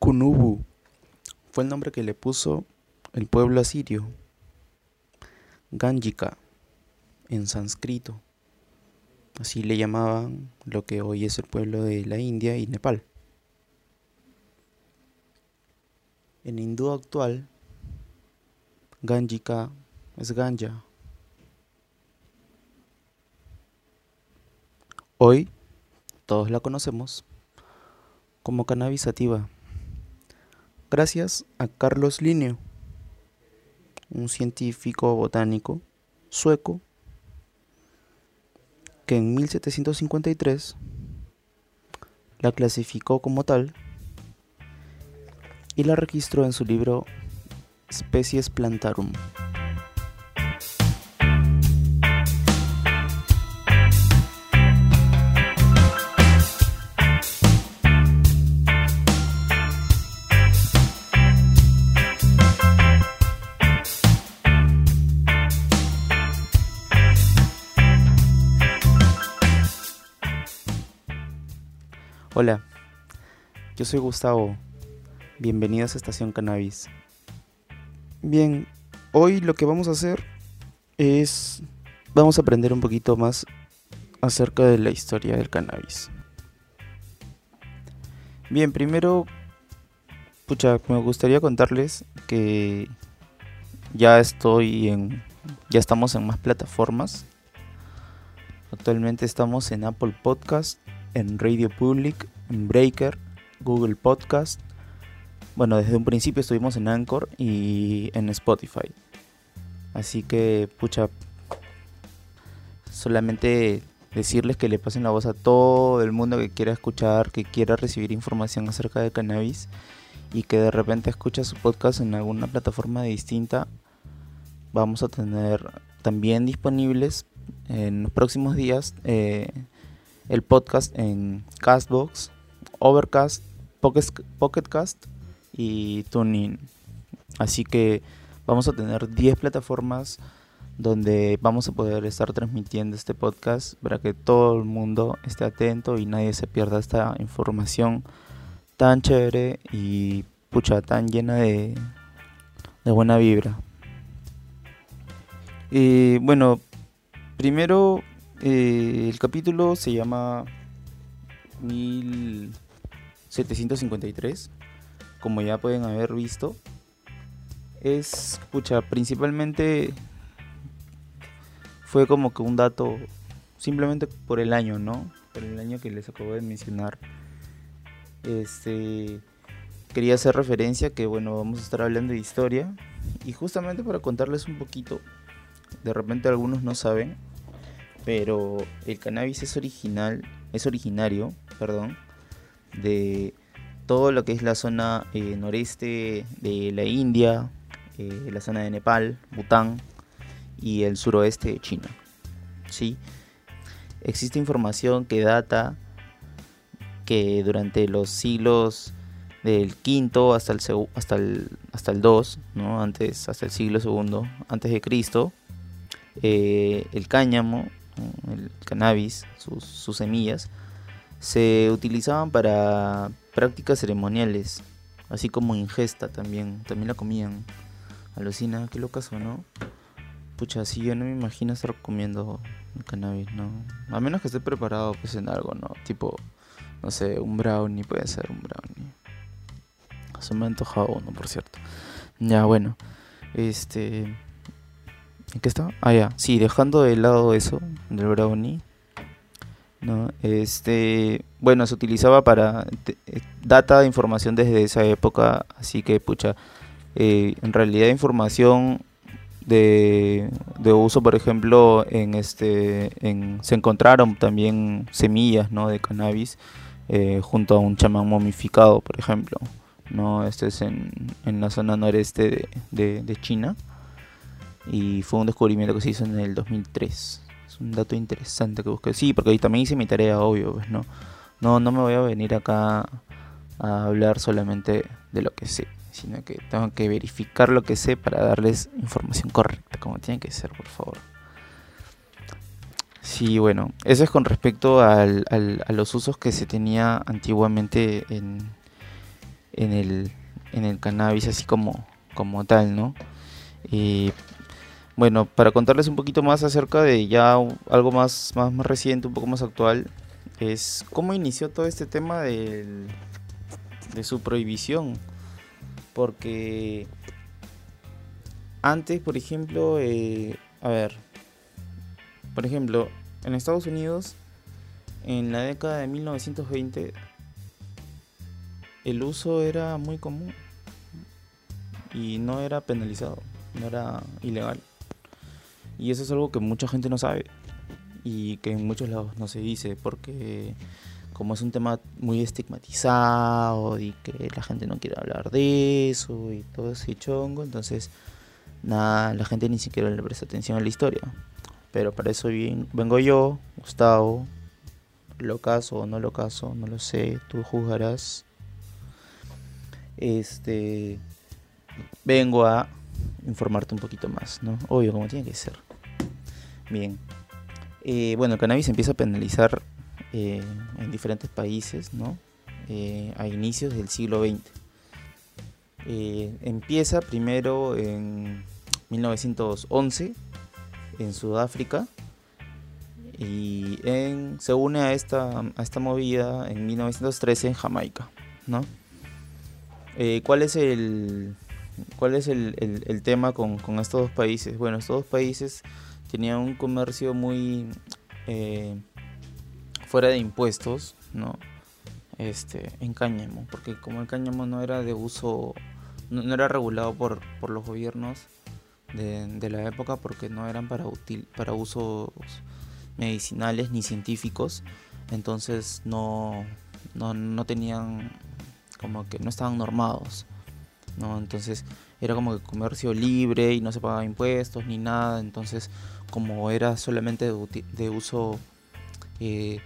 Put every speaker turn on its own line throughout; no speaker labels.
Kunubu fue el nombre que le puso el pueblo asirio. Ganjika en sánscrito. Así le llamaban lo que hoy es el pueblo de la India y Nepal. En hindú actual, Ganjika es Ganja. Hoy todos la conocemos como cannabis sativa, gracias a Carlos Linneo, un científico botánico sueco que en 1753 la clasificó como tal y la registró en su libro Species Plantarum. Hola, yo soy Gustavo. Bienvenidos a Estación Cannabis. Bien, hoy lo que vamos a hacer es vamos a aprender un poquito más acerca de la historia del cannabis. Bien, primero pucha, me gustaría contarles que ya estoy en ya estamos en más plataformas. Actualmente estamos en Apple Podcast, en Radio Public, en Breaker, Google Podcast. Bueno, desde un principio estuvimos en Anchor y en Spotify. Así que, pucha, solamente decirles que le pasen la voz a todo el mundo que quiera escuchar, que quiera recibir información acerca de cannabis y que de repente escucha su podcast en alguna plataforma distinta. Vamos a tener también disponibles en los próximos días eh, el podcast en Castbox, Overcast, Pocketcast y TuneIn. Así que vamos a tener 10 plataformas donde vamos a poder estar transmitiendo este podcast para que todo el mundo esté atento y nadie se pierda esta información tan chévere y pucha, tan llena de, de buena vibra. Y bueno, primero eh, el capítulo se llama 1753, como ya pueden haber visto. Es, pucha, principalmente fue como que un dato simplemente por el año, ¿no? Por el año que les acabo de mencionar. Este quería hacer referencia que bueno, vamos a estar hablando de historia y justamente para contarles un poquito. De repente algunos no saben, pero el cannabis es original, es originario, perdón, de todo lo que es la zona eh, noreste de la India, eh, la zona de Nepal, Bután y el suroeste de China. ¿sí? Existe información que data que durante los siglos del quinto hasta el hasta el hasta el 2, ¿no? antes hasta el siglo segundo antes de Cristo, eh, el cáñamo el cannabis, sus, semillas, se utilizaban para prácticas ceremoniales, así como ingesta también, también la comían. Alucina, qué locas o no. Pucha, sí, yo no me imagino estar comiendo cannabis, ¿no? A menos que esté preparado pues en algo, ¿no? Tipo, no sé, un brownie, puede ser un brownie. Se me ha antojado uno, por cierto. Ya, bueno. Este... ¿En qué estaba? Ah, ya. Sí, dejando de lado eso, del brownie. ¿no? Este, bueno, se utilizaba para eh, data de información desde esa época, así que pucha, eh, en realidad información de, de, uso, por ejemplo, en este, en, se encontraron también semillas, ¿no? De cannabis eh, junto a un chamán momificado, por ejemplo, ¿no? Este es en, en la zona noreste de, de China y fue un descubrimiento que se hizo en el 2003. Es un dato interesante que busqué. Sí, porque también hice mi tarea, obvio, pues, ¿no? No, no me voy a venir acá a hablar solamente de lo que sé, sino que tengo que verificar lo que sé para darles información correcta, como tiene que ser, por favor. Sí, bueno, eso es con respecto a los usos que se tenía antiguamente en, en el, en el cannabis así como, como tal, ¿no? Y bueno, para contarles un poquito más acerca de ya algo más, más, más reciente, un poco más actual, es cómo inició todo este tema del, de su prohibición. Porque antes, por ejemplo, eh, a ver, por ejemplo, en Estados Unidos, en la década de 1920, el uso era muy común y no era penalizado, no era ilegal. Y eso es algo que mucha gente no sabe y que en muchos lados no se dice porque como es un tema muy estigmatizado y que la gente no quiere hablar de eso y todo ese chongo, entonces nada, la gente ni siquiera le presta atención a la historia. Pero para eso vengo yo, Gustavo, lo caso o no lo caso, no lo sé, tú juzgarás. Este vengo a informarte un poquito más, ¿no? Obvio, como tiene que ser. Bien. Eh, bueno, el cannabis empieza a penalizar eh, en diferentes países, ¿no? Eh, a inicios del siglo XX. empieza primero en 1911 en Sudáfrica y se une a esta, a esta movida en 1913 en Jamaica, ¿no? ¿Cuál es el, cuál es el, el, tema con, con, estos dos países? Bueno, estos dos países tenían un comercio muy eh, fuera de impuestos, ¿no? Este, en cáñamo, porque como el cáñamo no era de uso, no, era regulado por, por los gobiernos de, la época, porque no eran para, útil para usos medicinales ni científicos, entonces no, no, no tenían, como que no estaban normados, ¿no? Entonces era como que comercio libre y no se pagaba impuestos ni nada, entonces como era solamente de, uso eh,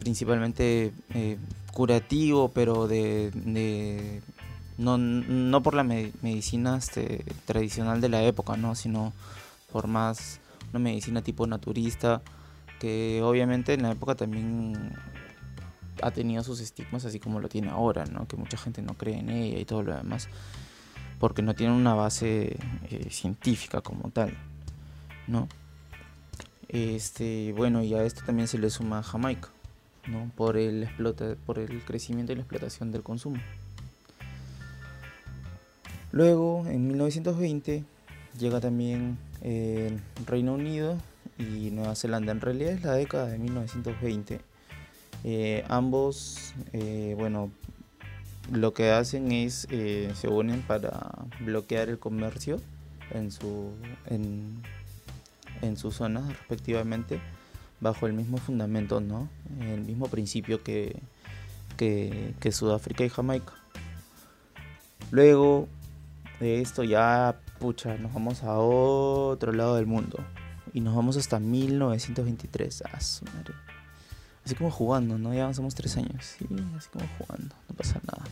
principalmente eh, curativo, pero de, no, por la medicina este, tradicional de la época, ¿no? sino por más una medicina tipo naturista, que obviamente en la época también ha tenido sus estigmas así como lo tiene ahora, ¿no? que mucha gente no cree en ella y todo lo demás, porque no tiene una base eh, científica como tal. ¿no? Este, bueno, y a esto también se le suma Jamaica, ¿no? Por el, explota, por el crecimiento y la explotación del consumo. Luego, en 1920, llega también el Reino Unido y Nueva Zelanda. En realidad es la década de 1920. Eh, ambos, eh, bueno, lo que hacen es eh, se unen para bloquear el comercio en su en, en sus zonas respectivamente bajo el mismo fundamento, ¿no? El mismo principio que, que, Sudáfrica y Jamaica. Luego de esto ya, pucha, nos vamos a otro lado del mundo. Y nos vamos hasta 1923. Ah, Así como jugando, ¿no? Ya avanzamos tres años. Sí, así como jugando. No pasa nada.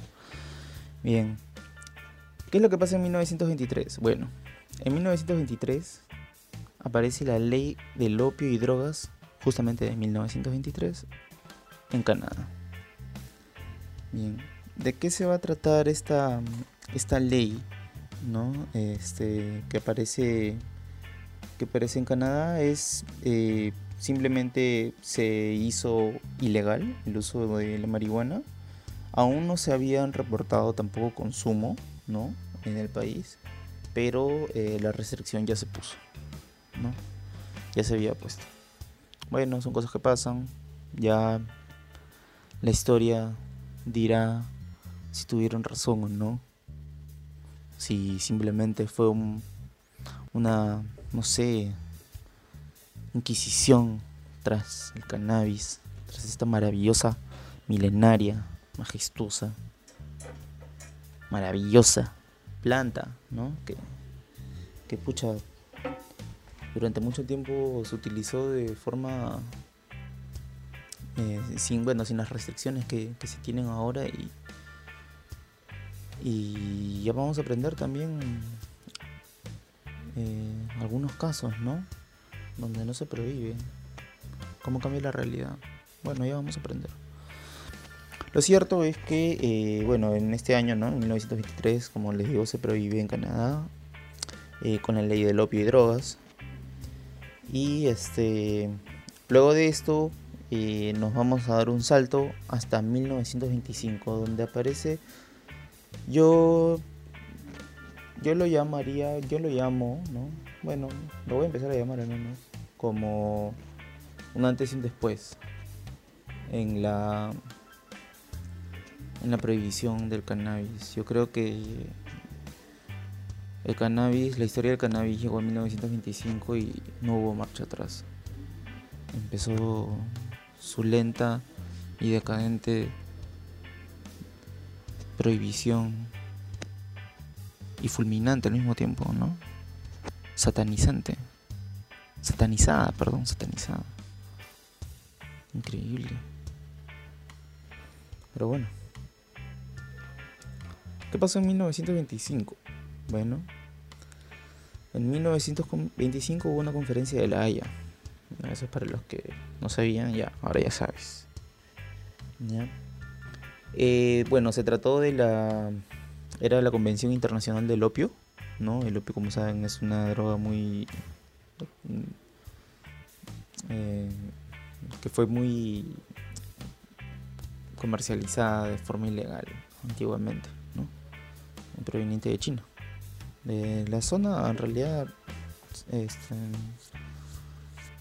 Bien. ¿Qué es lo que pasa en 1923? Bueno, en 1923 aparece la ley del opio y drogas justamente de 1923 en Canadá. Bien, ¿de qué se va a tratar esta, esta ley ¿no? este, que, aparece, que aparece en Canadá? Es eh, simplemente se hizo ilegal el uso de la marihuana. Aún no se habían reportado tampoco consumo ¿no? en el país, pero eh, la restricción ya se puso. ¿no? Ya se había puesto. Bueno, son cosas que pasan. Ya la historia dirá si tuvieron razón o no. Si simplemente fue un, una, no sé, inquisición tras el cannabis, tras esta maravillosa, milenaria, majestuosa, maravillosa planta, ¿no? Que, que pucha, durante mucho tiempo se utilizó de forma eh, sin bueno sin las restricciones que, se tienen ahora y y ya vamos a aprender también eh, algunos casos no donde no se prohíbe cómo cambia la realidad bueno ya vamos a aprender Lo cierto es que, eh, bueno, en este año, ¿no? En 1923, como les digo, se prohíbe en Canadá eh, con la ley del opio y drogas. Y este, luego de esto eh, nos vamos a dar un salto hasta 1925, donde aparece, yo, yo lo llamaría, yo lo llamo, ¿no? Bueno, lo voy a empezar a llamar al menos como un antes y un después en la en la prohibición del cannabis. Yo creo que el cannabis, la historia del cannabis llegó en 1925 y no hubo marcha atrás. Empezó su lenta y decadente prohibición y fulminante al mismo tiempo, ¿no? Satanizante. Satanizada, perdón, satanizada. Increíble. Pero bueno. ¿Qué pasó en 1925? Bueno, en 1925 hubo una conferencia de la Haya. Eso es para los que no sabían, ya, ahora ya sabes. Eh, bueno, se trató de la. Era la Convención Internacional del Opio, ¿no? El opio, como saben, es una droga muy. Eh, que fue muy comercializada de forma ilegal antiguamente proveniente de China. De la zona, en realidad, este,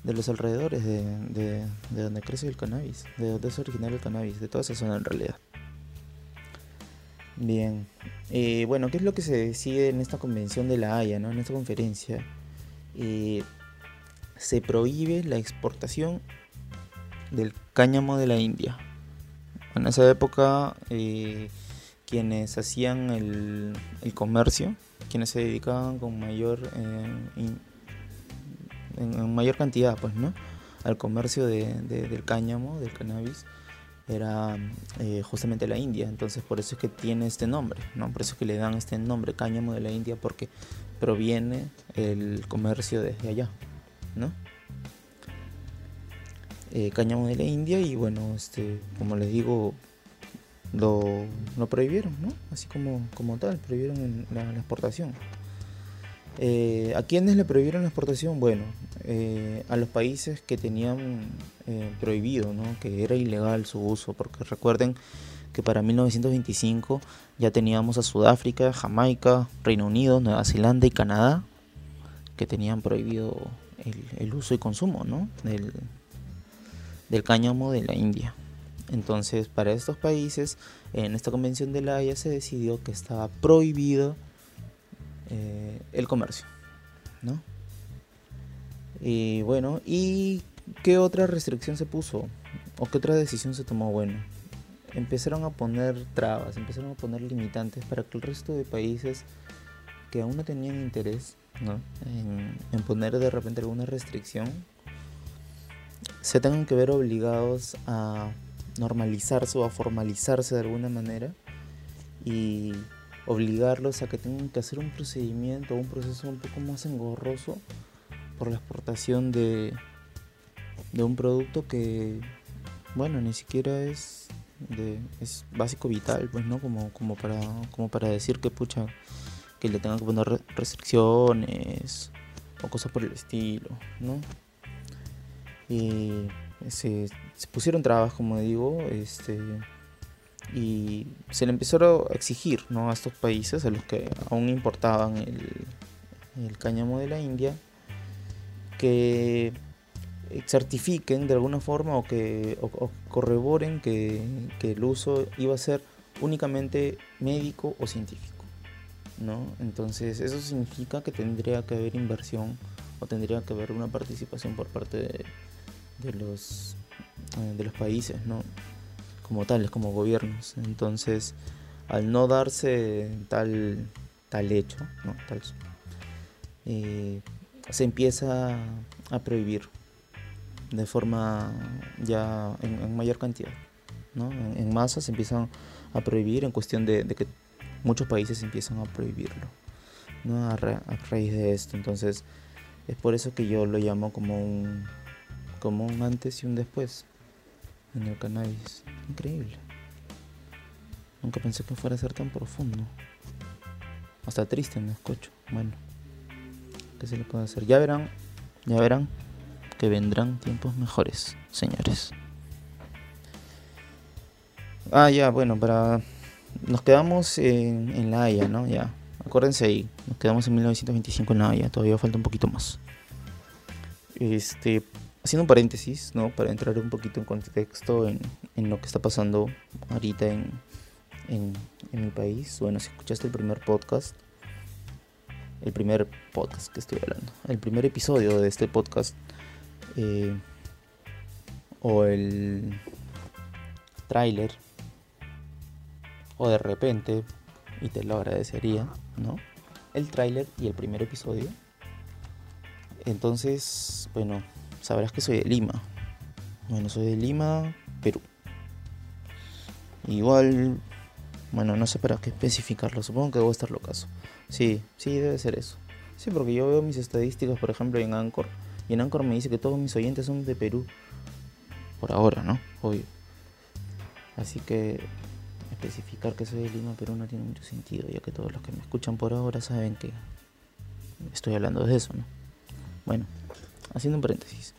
de los alrededores de, donde crece el cannabis, de donde es originario el cannabis, de toda esa zona en realidad. Bien, eh, bueno, ¿qué es lo que se decide en esta convención de la Haya, ¿no? en esta conferencia? Eh, se prohíbe la exportación del cáñamo de la India. En esa época eh, quienes hacían el, comercio, quienes se dedicaban con mayor en, mayor cantidad, pues, ¿no? Al comercio del cáñamo, del cannabis, era eh, justamente la India. Entonces, por eso es que tiene este nombre, ¿no? Por eso es que le dan este nombre, cáñamo de la India, porque proviene el comercio desde allá, ¿no? Eh, cáñamo de la India y bueno, este, como les digo, lo, prohibieron, ¿no? Así como, como tal, prohibieron la, exportación. Eh, ¿A quiénes le prohibieron la exportación? Bueno, eh, a los países que tenían eh, prohibido, ¿no? que era ilegal su uso, porque recuerden que para 1925 ya teníamos a Sudáfrica, Jamaica, Reino Unido, Nueva Zelanda y Canadá, que tenían prohibido el, uso y consumo ¿no? del, del cáñamo de la India. Entonces, para estos países, en esta convención de la Haya se decidió que estaba prohibido eh, el comercio, ¿no? Y bueno, ¿y qué otra restricción se puso? ¿O qué otra decisión se tomó? Bueno, empezaron a poner trabas, empezaron a poner limitantes para que el resto de países que aún no tenían interés en, en poner de repente alguna restricción, se tengan que ver obligados a normalizarse o a formalizarse de alguna manera y obligarlos a que tengan que hacer un procedimiento un proceso un poco más engorroso por la exportación de, de un producto que, bueno, ni siquiera es, es básico vital, pues, ¿no? Como, como, para, como para decir que, pucha, que le tengan que poner restricciones o cosas por el estilo, ¿no? Y se, pusieron trabas, como digo, este, y se le empezó a exigir ¿no? a estos países, a los que aún importaban el, el cáñamo de la India, que certifiquen de alguna forma o que corroboren que, el uso iba a ser únicamente médico o científico. ¿no? Entonces eso significa que tendría que haber inversión o tendría que haber una participación por parte de, los, eh, de los países, ¿no? Como tales, como gobiernos. Entonces, al no darse tal, tal hecho, ¿no? Eh, se empieza a prohibir de forma ya en, mayor cantidad. ¿no? En, masa se empiezan a prohibir en cuestión de, que muchos países empiezan a prohibirlo ¿no? a, raíz de esto. Entonces es por eso que yo lo llamo como un, como un antes y un después en el cannabis. Increíble. Nunca pensé que fuera a ser tan profundo. Hasta triste me escucho. Bueno, ¿qué se le puede hacer? Ya verán, ya verán que vendrán tiempos mejores, señores. Ah, ya, bueno, para... Nos quedamos en, en La Haya, ¿no? Ya, acuérdense ahí. Nos quedamos en 1925 en La Haya. Todavía falta un poquito más. Este, haciendo un paréntesis, ¿no? Para entrar un poquito en contexto en, en lo que está pasando ahorita en, en, en, mi país. Bueno, si escuchaste el primer podcast, el primer podcast que estoy hablando, el primer episodio de este podcast, eh, o el tráiler, o de repente, y te lo agradecería, ¿no? El tráiler y el primer episodio. Entonces, bueno, sabrás que soy de Lima. Bueno, soy de Lima, Perú. Igual, bueno, no sé para qué especificarlo. Supongo que debo estar locazo. Sí, sí, debe ser eso. Sí, porque yo veo mis estadísticas, por ejemplo, en Anchor. Y en Anchor me dice que todos mis oyentes son de Perú. Por ahora, ¿no? Obvio. Así que especificar que soy de Lima, Perú no tiene mucho sentido, ya que todos los que me escuchan por ahora saben que estoy hablando de eso, ¿no? Bueno, haciendo un paréntesis.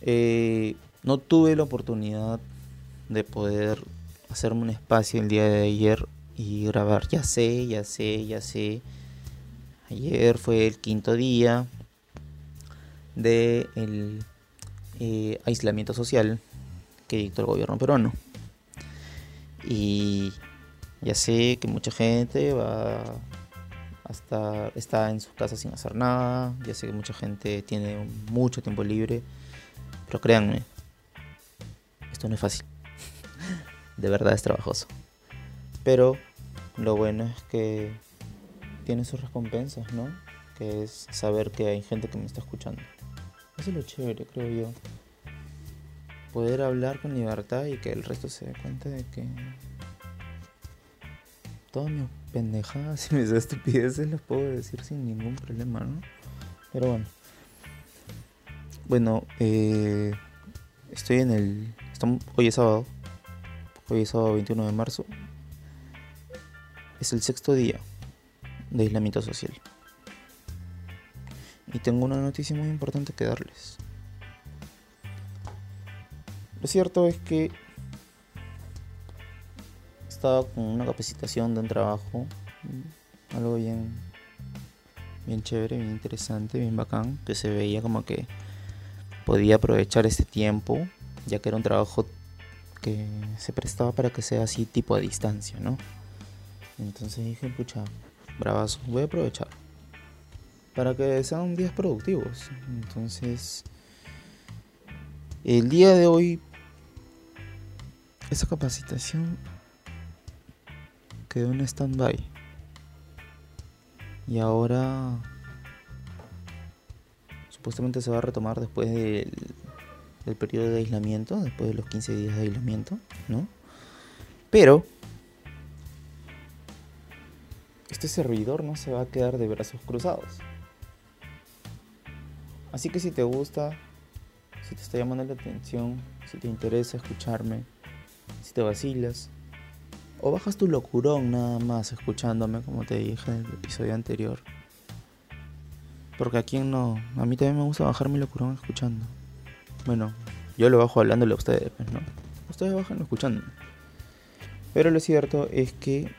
Eh, no tuve la oportunidad de poder hacerme un espacio el día de ayer y grabar. Ya sé, ya sé, ya sé. Ayer fue el quinto día de el eh, aislamiento social que dictó el gobierno peruano. Y ya sé que mucha gente va hasta está en sus casas sin hacer nada. Ya sé que mucha gente tiene mucho tiempo libre. Pero créanme, esto no es fácil. De verdad es trabajoso. Pero lo bueno es que tiene sus recompensas, ¿no? Que es saber que hay gente que me está escuchando. Eso es lo chévere, creo yo. Poder hablar con libertad y que el resto se dé cuenta de que todas mis pendejadas y mis estupideces las puedo decir sin ningún problema, ¿no? Pero bueno. Bueno, eh, estoy en el... Estamos, hoy es sábado. Hoy es sábado 21 de marzo. Es el sexto día de aislamiento social. Y tengo una noticia muy importante que darles. Lo cierto es que estaba con una capacitación de un trabajo, algo bien, bien chévere, bien interesante, bien bacán, que se veía como que podía aprovechar este tiempo, ya que era un trabajo que se prestaba para que sea así tipo a distancia, ¿no? Entonces dije, pucha, bravazo, voy a aprovechar para que sean días productivos. Entonces, el día de hoy, esa capacitación quedó en stand-by. Y ahora supuestamente se va a retomar después del, del periodo de aislamiento, después de los 15 días de aislamiento, ¿no? Pero este servidor no se va a quedar de brazos cruzados. Así que si te gusta, si te está llamando la atención, si te interesa escucharme, si te vacilas, o bajas tu locurón nada más escuchándome, como te dije en el episodio anterior. Porque a quien no, a mí también me gusta bajar mi locurón escuchando. Bueno, yo lo bajo hablándole a ustedes, pues, ¿no? Ustedes bajan escuchando. Pero lo cierto es que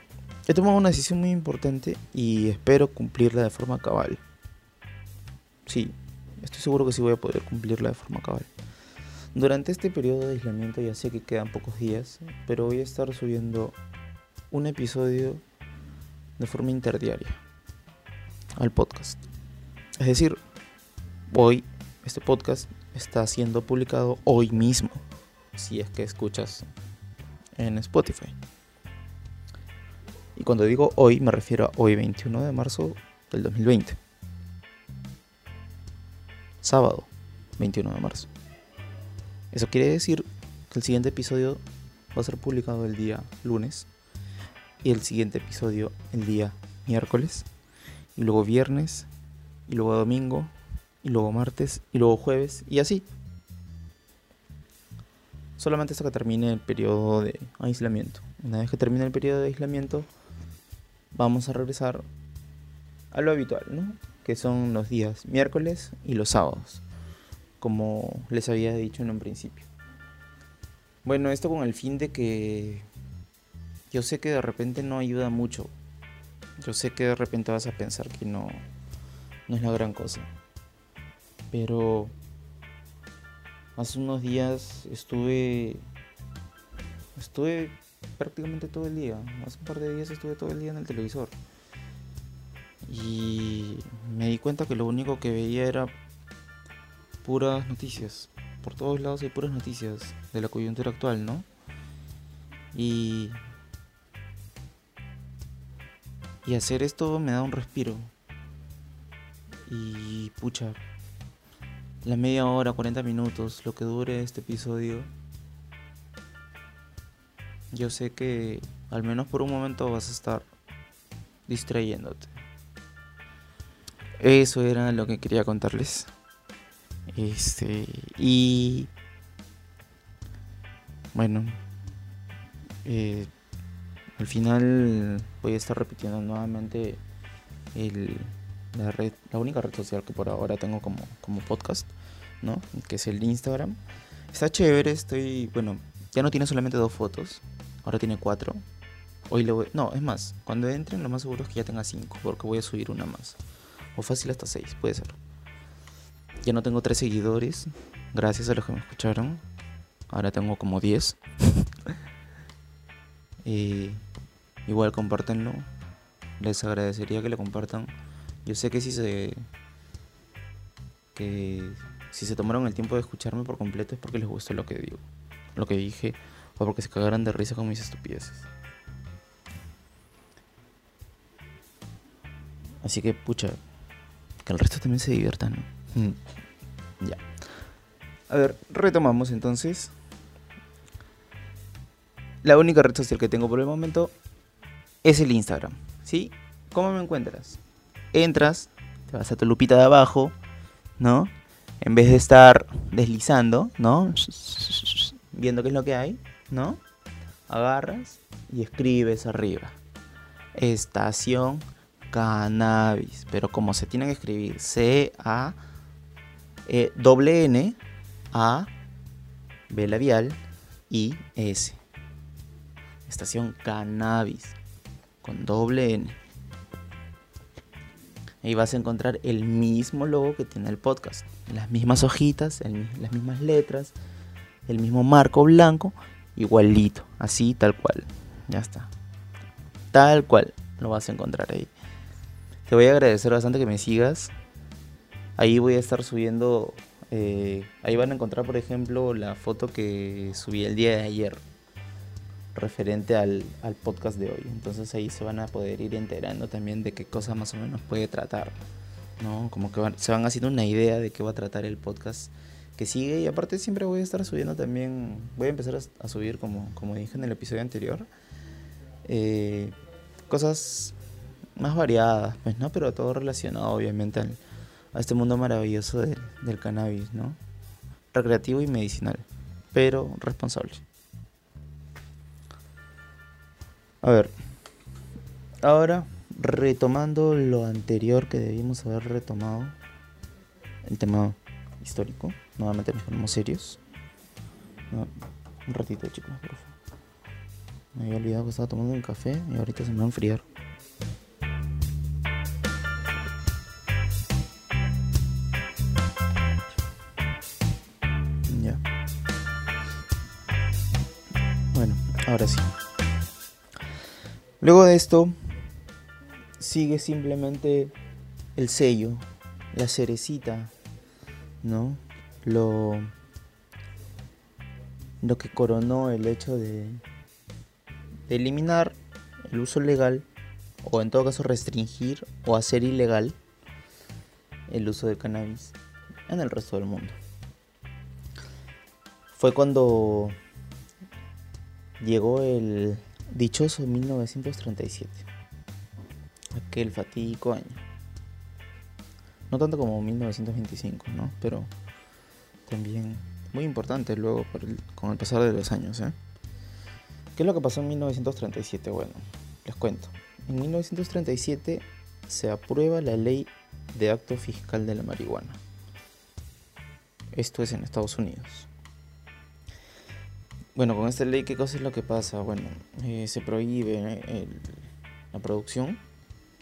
he tomado una decisión muy importante y espero cumplirla de forma cabal. Sí, estoy seguro que sí voy a poder cumplirla de forma cabal. Durante este periodo de aislamiento ya sé que quedan pocos días, pero voy a estar subiendo un episodio de forma interdiaria al podcast. Es decir, hoy este podcast está siendo publicado hoy mismo, si es que escuchas en Spotify. Y cuando digo hoy me refiero a hoy 21 de marzo del 2020. Sábado 21 de marzo. Eso quiere decir que el siguiente episodio va a ser publicado el día lunes y el siguiente episodio el día miércoles y luego viernes y luego domingo y luego martes y luego jueves y así. Solamente hasta que termine el periodo de aislamiento. una vez que termine el periodo de aislamiento, vamos a regresar a lo habitual, ¿no? Que son los días miércoles y los sábados, como les había dicho en un principio. Bueno, esto con el fin de que yo sé que de repente no ayuda mucho. Yo sé que de repente vas a pensar que no, no es la gran cosa. Pero hace unos días estuve estuve prácticamente todo el día. Hace un par de días estuve todo el día en el televisor. Y me di cuenta que lo único que veía era puras noticias. Por todos lados hay puras noticias de la coyuntura actual, ¿no? Y y hacer esto me da un respiro. Y pucha, la media hora, 40 minutos, lo que dure este episodio, yo sé que al menos por un momento vas a estar distrayéndote. Eso era lo que quería contarles. Este, y bueno, eh, al final voy a estar repitiendo nuevamente el, la, red, la única red social que por ahora tengo como, como podcast, ¿no? Que es el Instagram. Está chévere, estoy, bueno, ya no tiene solamente dos fotos, ahora tiene cuatro. Hoy le voy, no, es más, cuando entren lo más seguro es que ya tenga cinco, porque voy a subir una más. O fácil hasta seis, puede ser. Ya no tengo tres seguidores, gracias a los que me escucharon. Ahora tengo como diez. y Igual compártenlo. Les agradecería que le compartan. Yo sé que si se que si se tomaron el tiempo de escucharme por completo es porque les gustó lo que digo, lo que dije o porque se cagaran de risa con mis estupideces. Así que pucha, que el resto también se diviertan. Mm. ya. A ver, retomamos entonces. La única red social que tengo por el momento es el Instagram. ¿Sí? ¿Cómo me encuentras? Entras, te vas a tu lupita de abajo, ¿no? En vez de estar deslizando, ¿no? Viendo qué es lo que hay, ¿no? Agarras y escribes arriba. Estación cannabis. Pero como se tiene que escribir C-A e, N A B labial I S. Estación cannabis con doble N. Ahí vas a encontrar el mismo logo que tiene el podcast. Las mismas hojitas, las mismas letras, el mismo marco blanco, igualito, así tal cual. Ya está. Tal cual lo vas a encontrar ahí. Te voy a agradecer bastante que me sigas. Ahí voy a estar subiendo. Eh, ahí van a encontrar, por ejemplo, la foto que subí el día de ayer referente al, podcast de hoy. Entonces ahí se van a poder ir enterando también de qué cosa más o menos puede tratar. ¿no? Como que se van haciendo una idea de qué va a tratar el podcast que sigue. Y aparte siempre voy a estar subiendo también, voy a empezar a, subir como, como dije en el episodio anterior, eh, cosas más variadas, pues, ¿no? Pero todo relacionado obviamente a este mundo maravilloso del cannabis, ¿no? Recreativo y medicinal, pero responsable. A ver, ahora retomando lo anterior que debimos haber retomado, el tema histórico, nuevamente nos ponemos serios. un ratito chicos, por favor. Me había olvidado que estaba tomando un café y ahorita se me va a enfriar. Ya. Bueno, ahora sí. Luego de esto, sigue simplemente el sello, la cerecita, ¿no? Lo, lo que coronó el hecho de, eliminar el uso legal, o en todo caso restringir o hacer ilegal el uso del cannabis en el resto del mundo. Fue cuando llegó el Dichoso 1937. Aquel fatídico año. No tanto como 1925, ¿no? Pero también muy importante luego con el pasar de los años, ¿eh? ¿Qué es lo que pasó en 1937? Bueno, les cuento. En 1937 se aprueba la ley de acto fiscal de la marihuana. Esto es en Estados Unidos. Bueno, con esta ley, ¿qué cosa es lo que pasa? Bueno, eh, se prohíbe la producción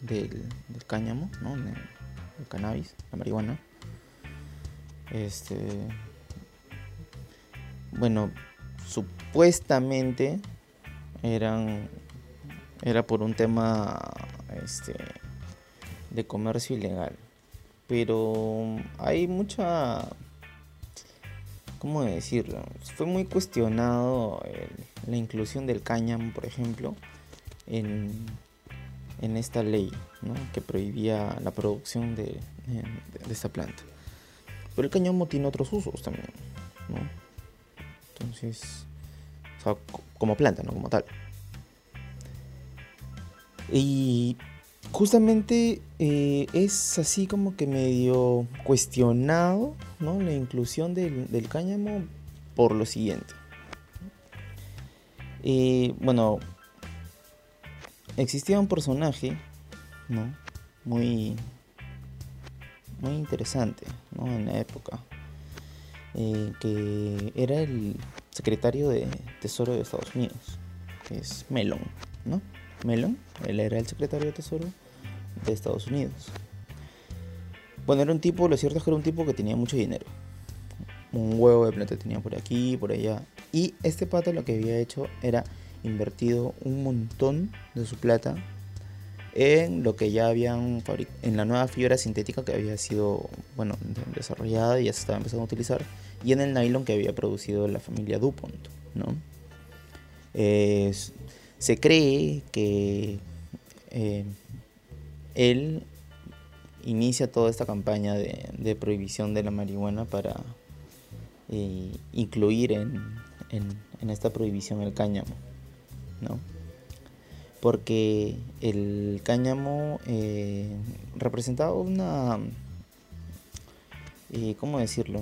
del, cáñamo, ¿no? Cannabis, la marihuana. Este. Bueno, supuestamente eran era por un tema este de comercio ilegal pero hay mucha cómo decirlo fue muy cuestionado la inclusión del cáñamo por ejemplo en, en esta ley ¿no? que prohibía la producción de, esta planta pero el cáñamo tiene otros usos también ¿no? entonces o sea, como planta no como tal y justamente eh, es así como que medio cuestionado ¿no? la inclusión del, cáñamo por lo siguiente. Eh, bueno, existía un personaje ¿no? muy, muy interesante ¿no? en la época, eh, que era el secretario de Tesoro de Estados Unidos, que es Melon, ¿no? Mellon, él era el secretario de Tesoro de Estados Unidos. Bueno, era un tipo, lo cierto es que era un tipo que tenía mucho dinero. Un huevo de plata tenía por aquí, por allá. Y este pato lo que había hecho era invertido un montón de su plata en lo que ya habían en la nueva fibra sintética que había sido bueno desarrollada y ya se estaba empezando a utilizar y en el nylon que había producido la familia Dupont no se cree que eh, él inicia toda esta campaña de, prohibición de la marihuana para eh, incluir en, esta prohibición el cáñamo, ¿no? Porque el cáñamo eh, representaba una, ¿cómo decirlo?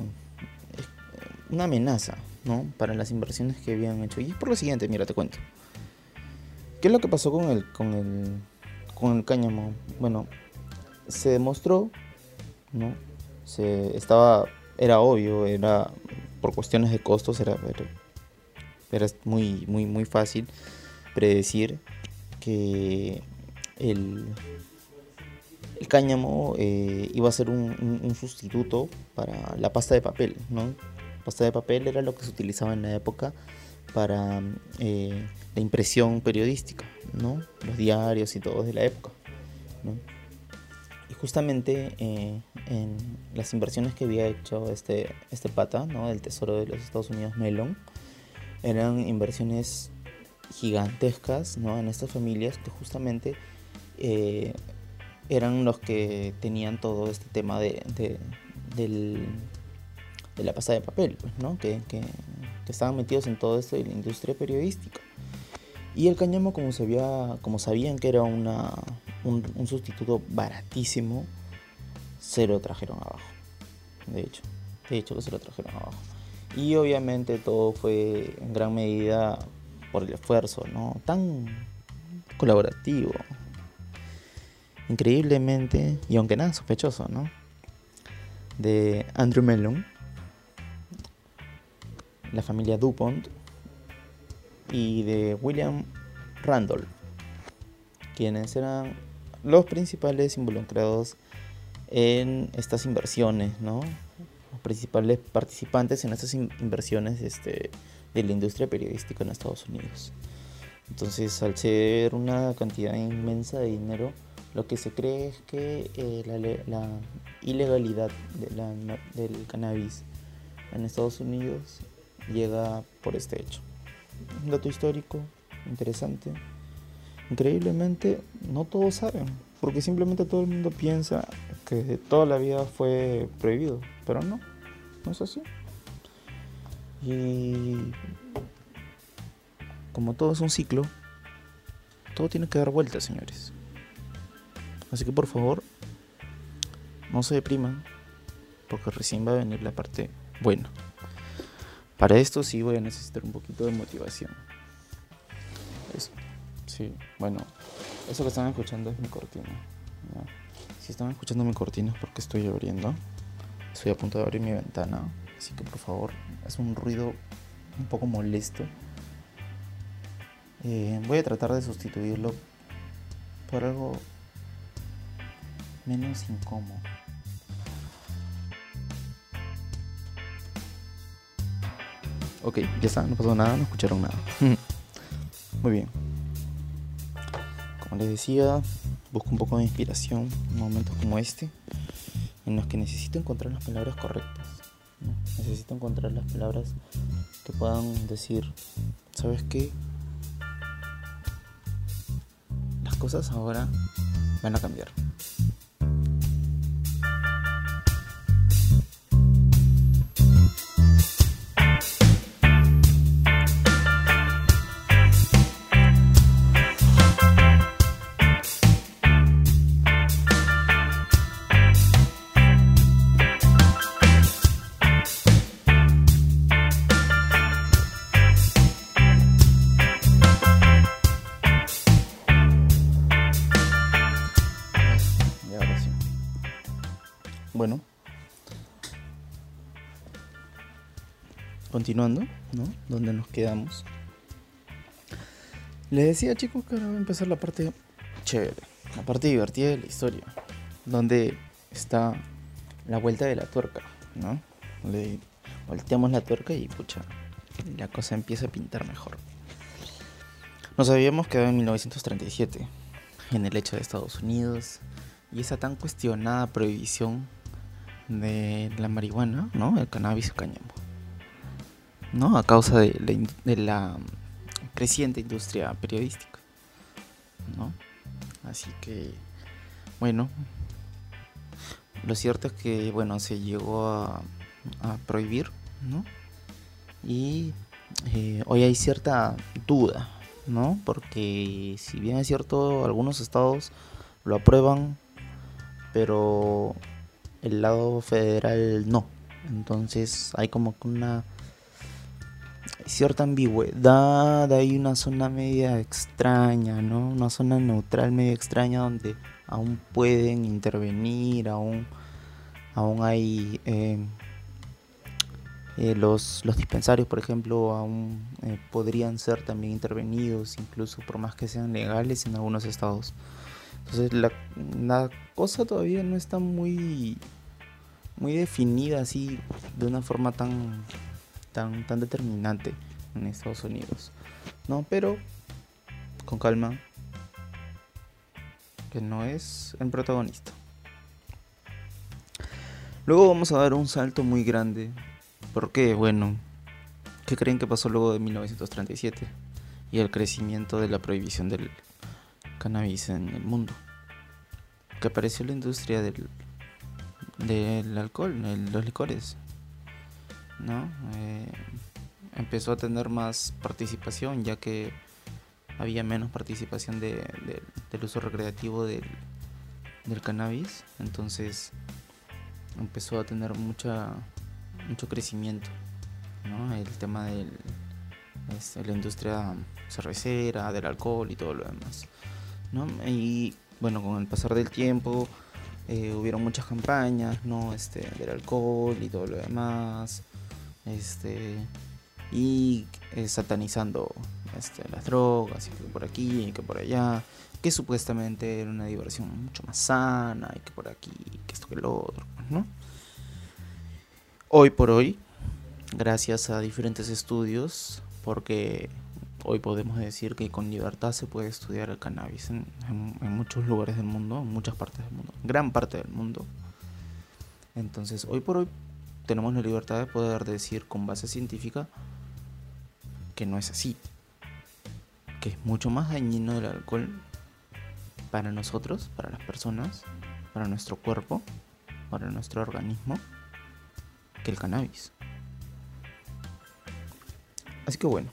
Una amenaza, ¿no? Para las inversiones que habían hecho. Y es por lo siguiente, mira, te cuento. ¿Qué es lo que pasó con el, con el, con el cáñamo? Bueno, se demostró, ¿no? Se estaba, era obvio, era por cuestiones de costos, era, era, muy, muy, muy fácil predecir que el, el cáñamo eh, iba a ser un, sustituto para la pasta de papel, ¿no? pasta de papel era lo que se utilizaba en la época para eh, la impresión periodística, ¿no? Los diarios y todo de la época, Y justamente eh, en las inversiones que había hecho este, este pata, ¿no? Del Tesoro de los Estados Unidos, Melon, eran inversiones gigantescas, ¿no? En estas familias que justamente eh, eran los que tenían todo este tema de, del, de la pasada de papel, pues, ¿no? Que, que, que estaban metidos en todo esto de la industria periodística. Y el cáñamo, como, sabía, como sabían que era una, un, sustituto baratísimo, se lo trajeron abajo. De hecho, de hecho que se lo trajeron abajo. Y obviamente todo fue en gran medida por el esfuerzo, ¿no? Tan colaborativo. Increíblemente, y aunque nada sospechoso, ¿no? De Andrew Mellon, la familia DuPont y de William Randolph, quienes eran los principales involucrados en estas inversiones, ¿no? Los principales participantes en estas inversiones este, de la industria periodística en Estados Unidos. Entonces, al ser una cantidad inmensa de dinero, lo que se cree es que eh, la, ilegalidad del cannabis en Estados Unidos llega por este hecho. Un dato histórico interesante. Increíblemente, no todos saben, porque simplemente todo el mundo piensa que toda la vida fue prohibido, pero no, no es así. Y como todo es un ciclo, todo tiene que dar vueltas, señores. Así que por favor, no se depriman, porque recién va a venir la parte buena. Para esto sí voy a necesitar un poquito de motivación. Sí, bueno, eso que están escuchando es mi cortina. Si están escuchando mi cortina es porque estoy abriendo. Estoy a punto de abrir mi ventana. Así que por favor, es un ruido un poco molesto. Eh, voy a tratar de sustituirlo por algo menos incómodo. Ok, ya está, no pasó nada, no escucharon nada. Muy bien. Como les decía, busco un poco de inspiración en momentos como este, en los que necesito encontrar las palabras correctas. Necesito encontrar las palabras que puedan decir, ¿sabes qué? Las cosas ahora van a cambiar. Continuando, ¿no? Donde nos quedamos. Les decía chicos que ahora va a empezar la parte chévere, la parte divertida de la historia. Donde está la vuelta de la tuerca, ¿no? Le volteamos la tuerca y pucha, la cosa empieza a pintar mejor. Nos habíamos quedado en 1937, en el hecho de Estados Unidos y esa tan cuestionada prohibición de la marihuana, ¿no? El cannabis cáñamo. ¿No? A causa de la, creciente industria periodística. ¿No? Así que, bueno, lo cierto es que, bueno, se llegó a, prohibir, ¿no? Y eh, hoy hay cierta duda, ¿no? Porque si bien es cierto, algunos estados lo aprueban, pero el lado federal no. Entonces hay como que una cierta ambigüedad, hay una zona media extraña, ¿no? Una zona neutral media extraña donde aún pueden intervenir, aún, aún hay eh, eh, los, los dispensarios, por ejemplo, aún eh, podrían ser también intervenidos, incluso por más que sean legales en algunos estados. Entonces la, la cosa todavía no está muy muy definida así de una forma tan tan tan determinante en Estados Unidos. No, pero con calma que no es el protagonista. Luego vamos a dar un salto muy grande. Porque, bueno, ¿qué creen que pasó luego de 1937 y el crecimiento de la prohibición del cannabis en el mundo? Que apareció la industria del del alcohol, los licores, ¿no? Eh, empezó a tener más participación ya que había menos participación de, del uso recreativo del, del, cannabis, entonces empezó a tener mucha mucho crecimiento, ¿no? El tema de este, la industria cervecera, del alcohol y todo lo demás, ¿no? Y bueno, con el pasar del tiempo eh, hubieron muchas campañas, ¿no? Este, del alcohol y todo lo demás. Este, y eh, satanizando este, las drogas, y que por aquí y que por allá, que supuestamente era una diversión mucho más sana, y que por aquí, que esto que lo otro, ¿no? Hoy por hoy, gracias a diferentes estudios, porque hoy podemos decir que con libertad se puede estudiar el cannabis en, muchos lugares del mundo, en muchas partes del mundo, gran parte del mundo. Entonces, hoy por hoy tenemos la libertad de poder decir con base científica que no es así, que es mucho más dañino el alcohol para nosotros, para las personas, para nuestro cuerpo, para nuestro organismo, que el cannabis. Así que bueno,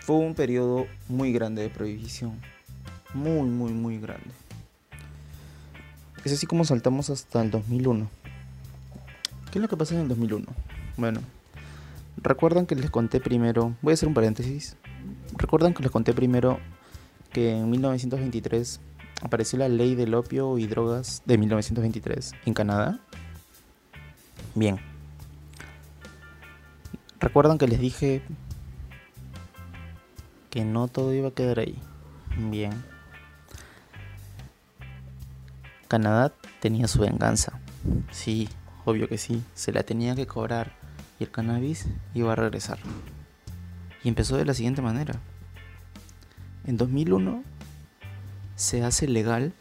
fue un periodo muy grande de prohibición. Muy, muy, muy grande. Es así como saltamos hasta el 2001. ¿Qué es lo que pasa en el 2001? Bueno, recuerdan que les conté primero, voy a hacer un paréntesis, recuerdan que les conté primero que en 1923 apareció la ley del opio y drogas de 1923 en Canadá. Bien. Recuerdan que les dije que no todo iba a quedar ahí. Bien. Canadá tenía su venganza. Sí, obvio que sí. Se la tenía que cobrar y el cannabis iba a regresar. Y empezó de la siguiente manera. En 2001 se hace legal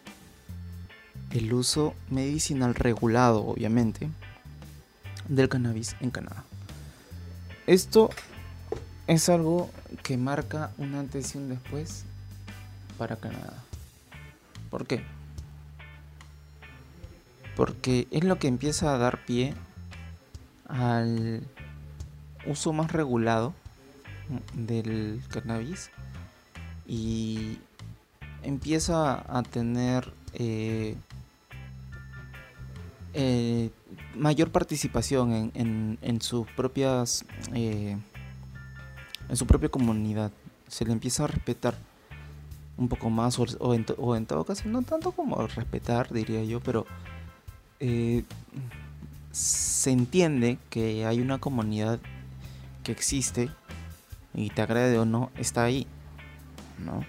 el uso medicinal regulado, obviamente, del cannabis en Canadá. Esto es algo que marca un antes y un después para Canadá. ¿Por qué? Porque es lo que empieza a dar pie al uso más regulado del cannabis y empieza a tener eh, eh, mayor participación en, sus propias eh, en su propia comunidad. Se le empieza a respetar un poco más o, en, todo caso no tanto como respetar diría yo pero se entiende que hay una comunidad que existe y te agrade o no está ahí no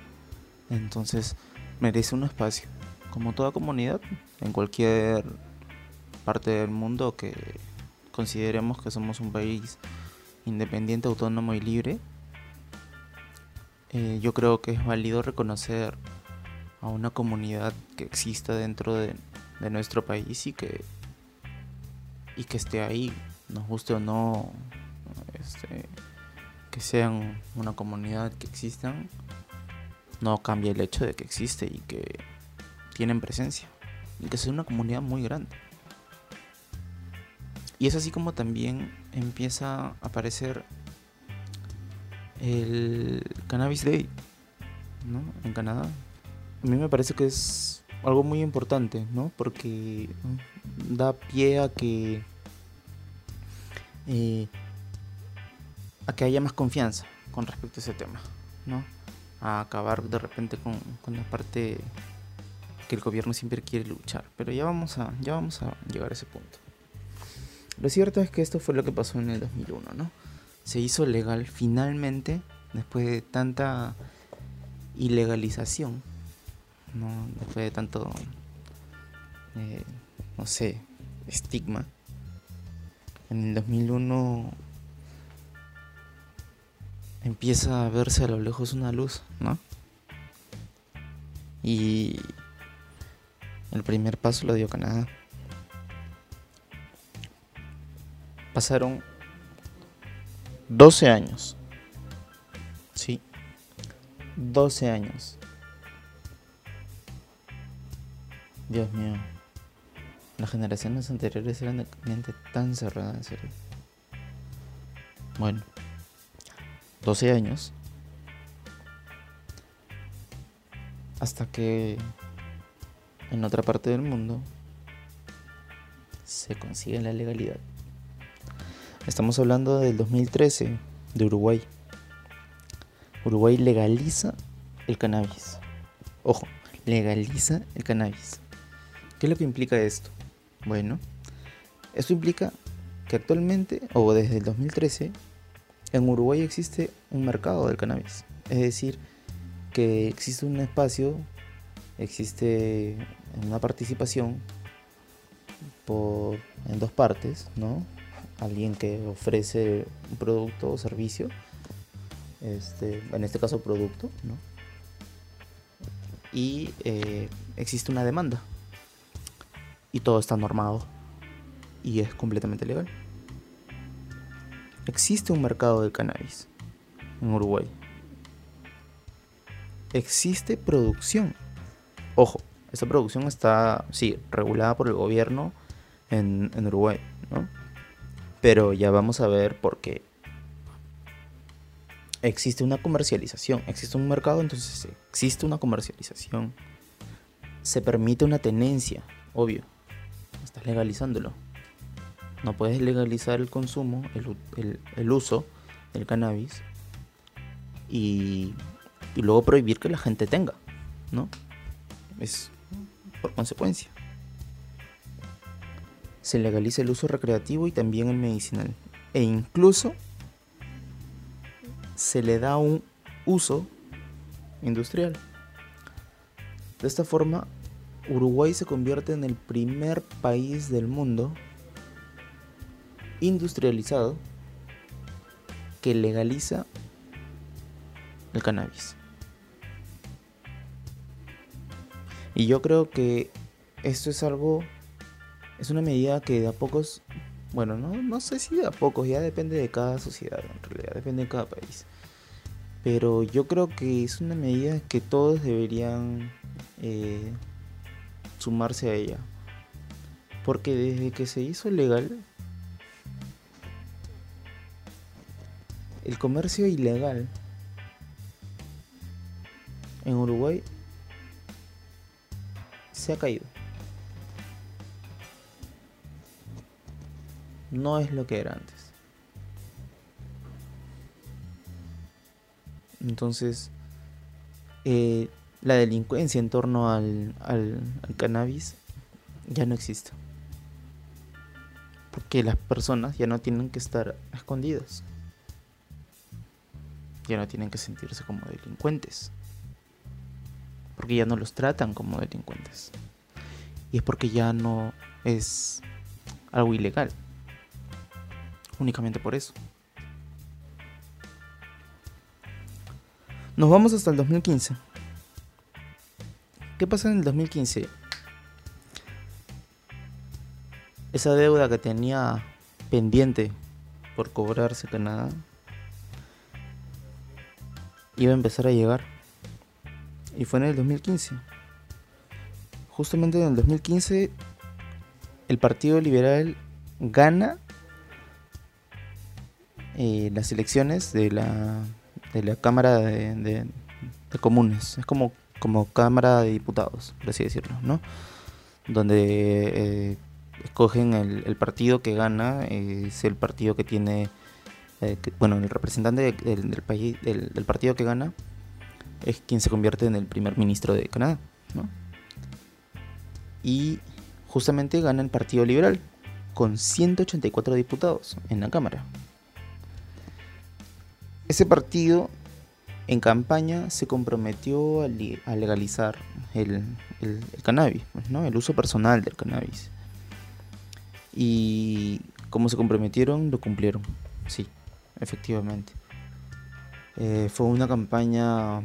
entonces merece un espacio, como toda comunidad, en cualquier parte del mundo que consideremos que somos un país independiente, autónomo y libre. Eh, yo creo que es válido reconocer a una comunidad que exista dentro de, nuestro país y que, y que esté ahí, nos guste o no, este, que sean una comunidad que existan no cambia el hecho de que existe y que tienen presencia y que es una comunidad muy grande. Y es así como también empieza a aparecer el Cannabis Day ¿no? en Canadá. A mí me parece que es algo muy importante, ¿no? Porque da pie a que eh, a que haya más confianza con respecto a ese tema, ¿no? a acabar de repente con, con, la parte que el gobierno siempre quiere luchar. Pero ya vamos, a, ya vamos a llegar a ese punto. Lo cierto es que esto fue lo que pasó en el 2001, ¿no? Se hizo legal finalmente, después de tanta ilegalización, ¿no? De tanto, eh, no sé, estigma. En el 2001 empieza a verse a lo lejos una luz, ¿no? Y el primer paso lo dio Canadá. Pasaron 12 años. Sí. 12 años. Dios mío. Las generaciones anteriores eran de mente tan cerrada, en serio. Bueno. 12 años. Hasta que en otra parte del mundo se consigue la legalidad. Estamos hablando del 2013 de Uruguay. Uruguay legaliza el cannabis. Ojo, legaliza el cannabis. ¿Qué es lo que implica esto? Bueno, esto implica que actualmente, o desde el 2013, en Uruguay existe un mercado del cannabis. Es decir, que existe un espacio, existe una participación en dos partes, ¿no? Alguien que ofrece un producto o servicio, este, en este caso producto, ¿no? Y eh, existe una demanda. Y todo está normado. Y es completamente legal existe un mercado de cannabis en Uruguay. Existe producción. Ojo, esta producción está, sí, regulada por el gobierno en, Uruguay, ¿no? Pero ya vamos a ver por qué. Existe una comercialización, existe un mercado, entonces existe una comercialización. Se permite una tenencia, obvio. Estás legalizándolo. No puedes legalizar el consumo, el, uso del cannabis y, y luego prohibir que la gente tenga, ¿no? Es por consecuencia. Se legaliza el uso recreativo y también el medicinal. E incluso se le da un uso industrial. De esta forma, Uruguay se convierte en el primer país del mundo industrializado que legaliza el cannabis. Y yo creo que esto es algo, es una medida que de a pocos, bueno, no, no sé si de a pocos, ya depende de cada sociedad, en realidad, depende de cada país. Pero yo creo que es una medida que todos deberían eh, sumarse a ella. Porque desde que se hizo legal, el comercio ilegal en Uruguay se ha caído. No es lo que era antes. Entonces, eh, la delincuencia en torno al, cannabis ya no existe. Porque las personas ya no tienen que estar escondidas. Ya no tienen que sentirse como delincuentes. Porque ya no los tratan como delincuentes. Y es porque ya no es algo ilegal. Únicamente por eso. Nos vamos hasta el 2015. ¿Qué pasa en el 2015? Esa deuda que tenía pendiente por cobrarse Canadá iba a empezar a llegar. Y fue en el 2015. Justamente en el 2015 el Partido Liberal gana eh, las elecciones de la de la Cámara de, Comunes. Es como, como Cámara de Diputados, por así decirlo, ¿no? Donde eh, escogen el, partido que gana, es el partido que tiene, eh, bueno, el representante del, país, del, del, partido que gana es quien se convierte en el primer ministro de Canadá, ¿no? Y justamente gana el Partido Liberal, con 184 diputados en la Cámara. Ese partido en campaña se comprometió a, legalizar el, cannabis, pues, ¿no? el uso personal del cannabis. Y como se comprometieron, lo cumplieron. Sí, efectivamente. Eh, fue una campaña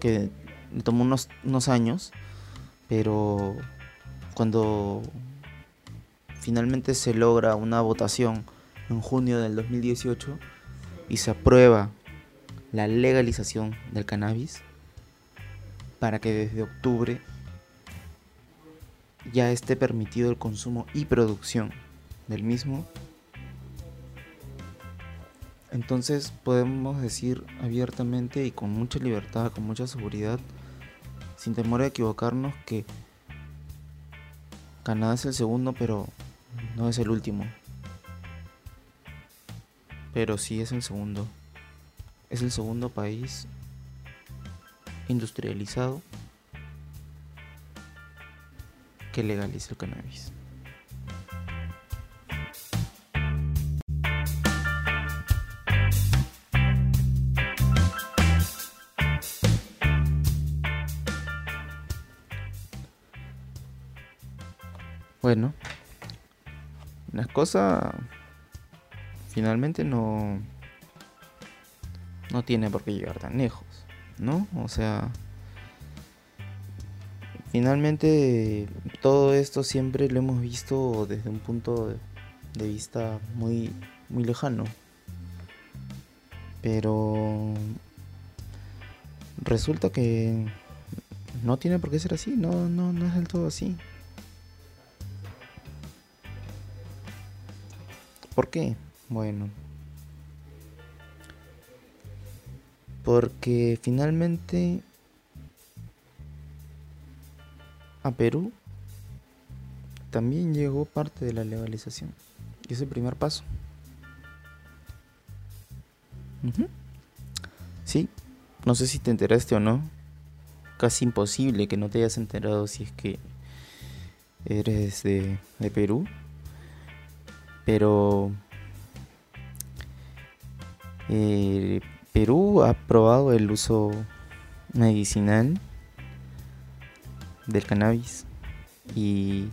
que tomó unos, unos años, pero cuando finalmente se logra una votación en junio del 2018, y se aprueba la legalización del cannabis para que desde octubre ya esté permitido el consumo y producción del mismo. Entonces podemos decir abiertamente y con mucha libertad, con mucha seguridad, sin temor a equivocarnos, que Canadá es el segundo, pero no es el último pero sí es el segundo. Es el segundo país industrializado que legaliza el cannabis. Bueno, las cosas finalmente no, no tiene por qué llegar tan lejos, ¿no? O sea, finalmente todo esto siempre lo hemos visto desde un punto de vista muy, muy lejano. Pero resulta que no tiene por qué ser así, no, no, no es del todo así. ¿Por qué? Bueno. Porque finalmente a Perú también llegó parte de la legalización. Y es el primer paso. Sí, no sé si te enteraste o no. Casi imposible que no te hayas enterado si es que eres de, de Perú. Pero eh, Perú ha aprobado el uso medicinal del cannabis y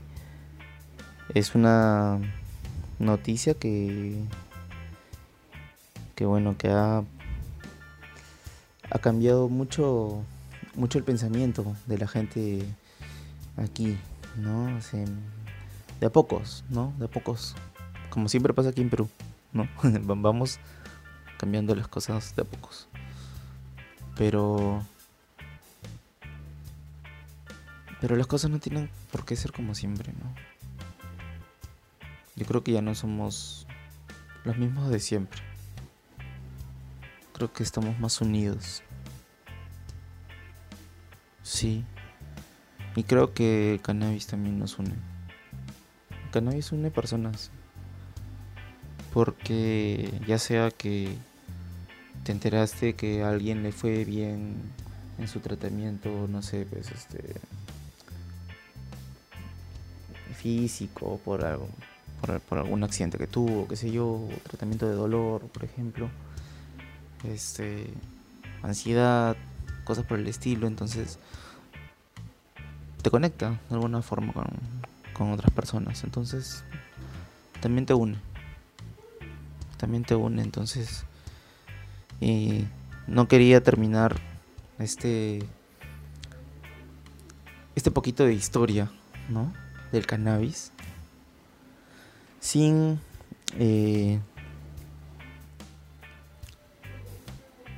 es una noticia que que bueno que ha ha cambiado mucho mucho el pensamiento de la gente aquí no de a pocos no de a pocos como siempre pasa aquí en Perú no vamos cambiando las cosas de a pocos pero pero las cosas no tienen por qué ser como siempre no yo creo que ya no somos los mismos de siempre creo que estamos más unidos. Sí. Y creo que cannabis también nos une. cannabis une personas. Porque ya sea que te enteraste que a alguien le fue bien en su tratamiento, no sé, pues este físico, por algo, por, algún accidente que tuvo, qué sé yo, tratamiento de dolor, por ejemplo este, ansiedad, cosas por el estilo, entonces te conecta de alguna forma con otras personas, entonces también te une, también te une, entonces y no quería terminar este este poquito de historia, ¿no? Del cannabis sin eh,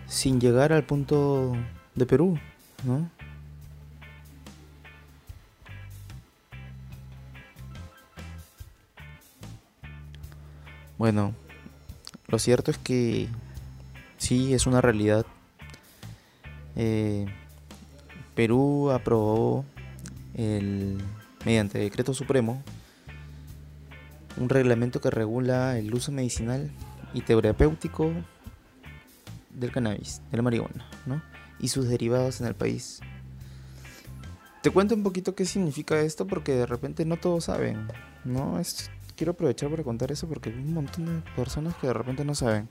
sin llegar al punto de Perú, ¿no? Bueno, lo cierto es que sí, es una realidad. Eh, Perú aprobó el, mediante decreto supremo un reglamento que regula el uso medicinal y terapéutico del cannabis, de la marihuana, ¿no? Y sus derivados en el país. Te cuento un poquito qué significa esto porque de repente no todos saben, ¿no? Quiero aprovechar para contar eso porque hay un montón de personas que de repente no saben.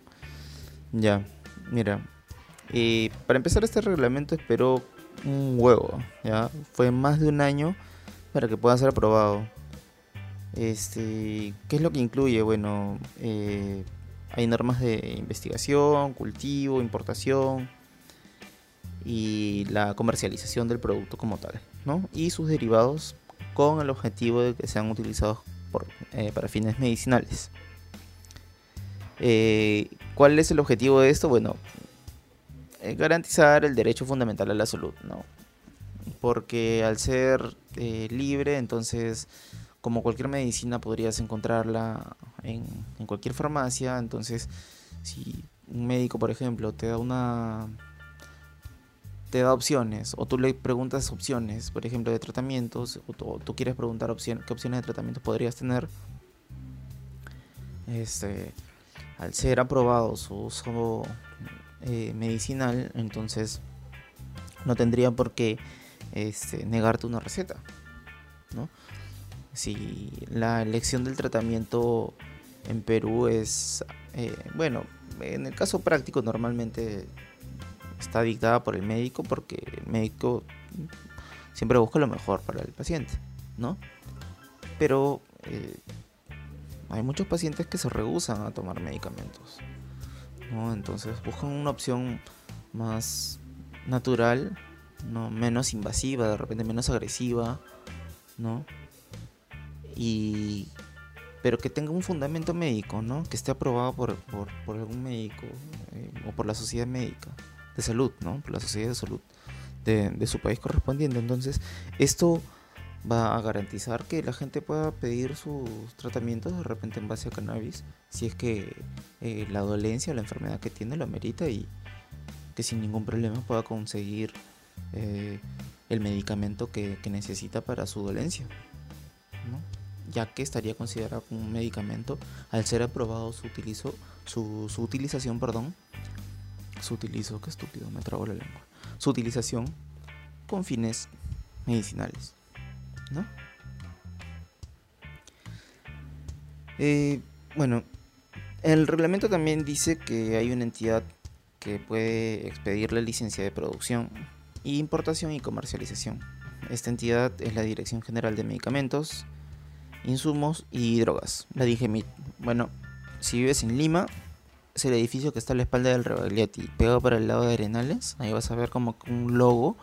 Ya, mira. Para empezar este reglamento esperó un huevo, ¿ya? Fue más de un año para que pueda ser aprobado. Este, ¿qué es lo que incluye? Bueno, eh, hay normas de investigación, cultivo, importación y la comercialización del producto como tal, ¿no? Y sus derivados con el objetivo de que sean utilizados eh, para fines medicinales. Eh, ¿Cuál es el objetivo de esto? Bueno, eh, garantizar el derecho fundamental a la salud, ¿no? Porque al ser libre, entonces como cualquier medicina podrías encontrarla en, cualquier farmacia, entonces si un médico, por ejemplo, te da una te da opciones o tú le preguntas opciones, por ejemplo, de tratamientos o tú, quieres preguntar opción, qué opciones de tratamiento podrías tener, este, al ser aprobado su uso eh, medicinal, entonces no tendría por qué este, negarte una receta, ¿no? si la elección del tratamiento en Perú es, eh, bueno, en el caso práctico normalmente está dictada por el médico porque el médico siempre busca lo mejor para el paciente, ¿no? Pero eh, hay muchos pacientes que se rehusan a tomar medicamentos, ¿no? Entonces buscan una opción más natural, ¿no? menos invasiva, de repente menos agresiva, ¿no? y pero que tenga un fundamento médico, ¿no? Que esté aprobado por, algún médico eh, o por la sociedad médica de salud, ¿no? Por la sociedad de salud de, su país correspondiente. Entonces, esto va a garantizar que la gente pueda pedir sus tratamientos de repente en base a cannabis, si es que eh, la dolencia la enfermedad que tiene lo amerita y que sin ningún problema pueda conseguir eh, el medicamento que, necesita para su dolencia, ¿no? ya que estaría considerado como un medicamento al ser aprobado su, utilizo, su, utilización perdón, su utilizo, qué estúpido, me trago la lengua. Su utilización con fines medicinales, ¿no? Eh, bueno, el reglamento también dice que hay una entidad que puede expedir la licencia de producción, importación y comercialización. Esta entidad es la Dirección General de Medicamentos, Insumos y Drogas, la DIGEMIT. Bueno, si vives en Lima, es el edificio que está a la espalda del Rebagliati, pegado para el lado de Arenales. Ahí vas a ver como un logo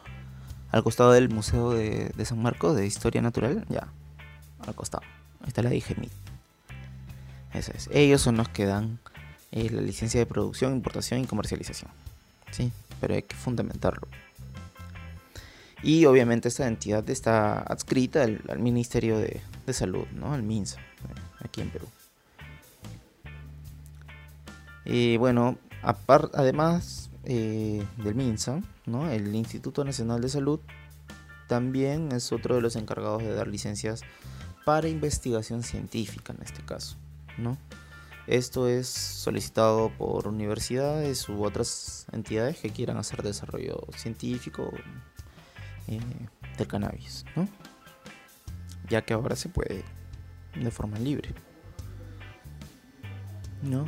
al costado del Museo de, San Marcos de Historia Natural. Ya, al costado. Ahí está la DIGEMIT. Eso es. Ellos son los que dan eh, la licencia de producción, importación y comercialización. Sí, pero hay que fundamentarlo. Y obviamente esta entidad está adscrita al, Ministerio de, Salud, ¿no? Al MINSA, aquí en Perú. Y bueno, además eh, del MINSA, ¿no? el Instituto Nacional de Salud también es otro de los encargados de dar licencias para investigación científica en este caso. ¿no? Esto es solicitado por universidades u otras entidades que quieran hacer desarrollo científico eh, del cannabis, ¿no? Ya que ahora se puede de forma libre. ¿No?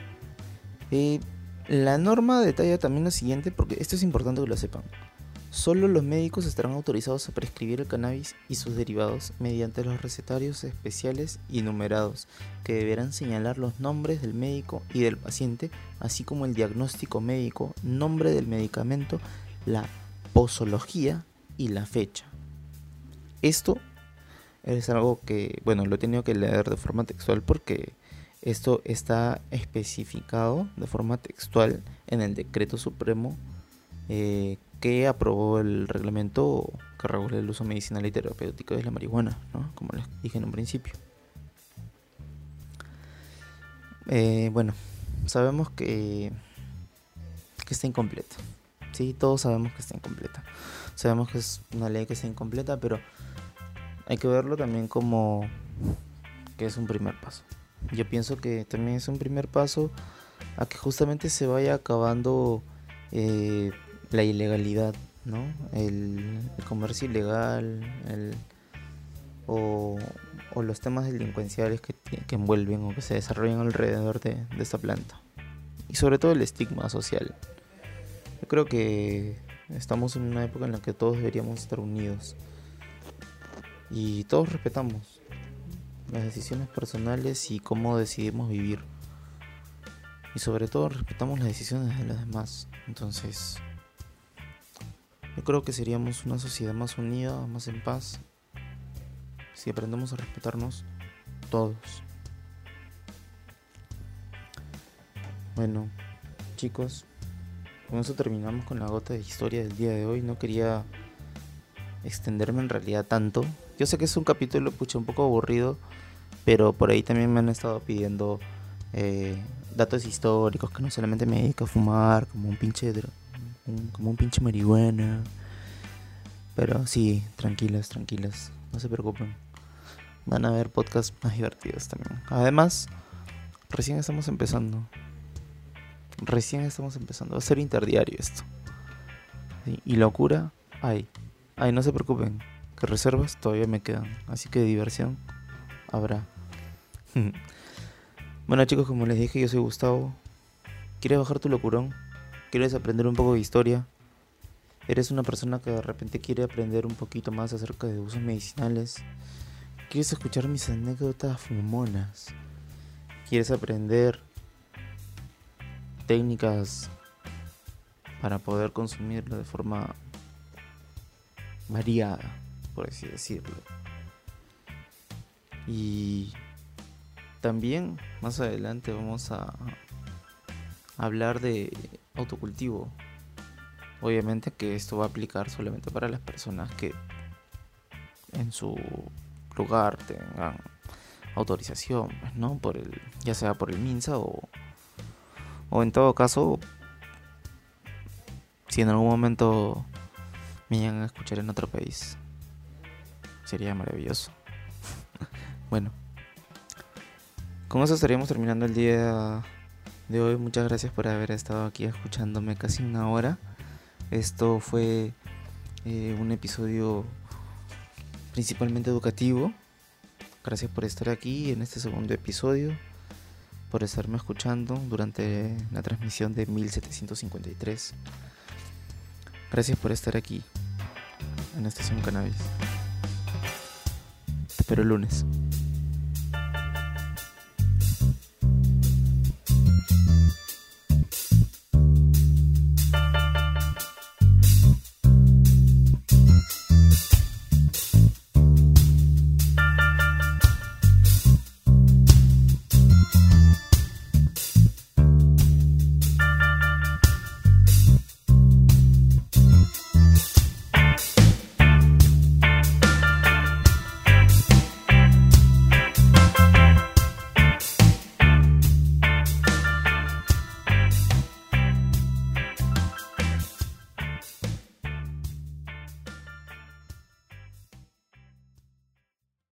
Eh, la norma detalla también lo siguiente, porque esto es importante que lo sepan. Solo los médicos estarán autorizados a prescribir el cannabis y sus derivados mediante los recetarios especiales y numerados, que deberán señalar los nombres del médico y del paciente, así como el diagnóstico médico, nombre del medicamento, la posología y la fecha. Esto es algo que, bueno, lo he tenido que leer de forma textual porque esto está especificado de forma textual en el decreto supremo eh, que aprobó el reglamento que regula el uso medicinal y terapéutico de la marihuana, ¿no? como les dije en un principio. Eh, bueno, sabemos que, que está incompleta. Sí, todos sabemos que está incompleta. Sabemos que es una ley que está incompleta, pero hay que verlo también como que es un primer paso. Yo pienso que también es un primer paso a que justamente se vaya acabando eh, la ilegalidad, ¿no? El, comercio ilegal, o, los temas delincuenciales que, envuelven o que se desarrollan alrededor de, esta planta. Y sobre todo el estigma social. Yo creo que estamos en una época en la que todos deberíamos estar unidos. Y todos respetamos las decisiones personales y cómo decidimos vivir. Y sobre todo respetamos las decisiones de los demás. Entonces, yo creo que seríamos una sociedad más unida, más en paz, si aprendemos a respetarnos todos. Bueno, chicos, con eso terminamos con la gota de historia del día de hoy. No quería extenderme en realidad tanto. Yo sé que es un capítulo pucha un poco aburrido, pero por ahí también me han estado pidiendo eh, datos históricos que no solamente me dedico a fumar como un pinche como un pinche marihuana. Pero sí, tranquilas, tranquilas, no se preocupen. Van a haber podcasts más divertidos también. Además, recién estamos empezando. Recién estamos empezando. Va a ser interdiario esto. Y locura, hay. Ay, no se preocupen. Que reservas todavía me quedan. Así que diversión habrá. bueno chicos, como les dije, yo soy Gustavo. ¿Quieres bajar tu locurón? quieres aprender un poco de historia, eres una persona que de repente quiere aprender un poquito más acerca de usos medicinales, quieres escuchar mis anécdotas fumonas, quieres aprender técnicas para poder consumirlo de forma variada, por así decirlo. Y también más adelante vamos a hablar de autocultivo. Obviamente que esto va a aplicar solamente para las personas que en su lugar tengan autorización, pues, ¿no? Por el, ya sea por el MINSA o, o en todo caso, si en algún momento me llegan a escuchar en otro país, sería maravilloso. bueno, con eso estaríamos terminando el día de hoy. Muchas gracias por haber estado aquí escuchándome casi una hora. Esto fue eh, un episodio principalmente educativo. Gracias por estar aquí en este segundo episodio, por estarme escuchando durante la transmisión de 1753. Gracias por estar aquí en Estación Cannabis. Te espero el lunes.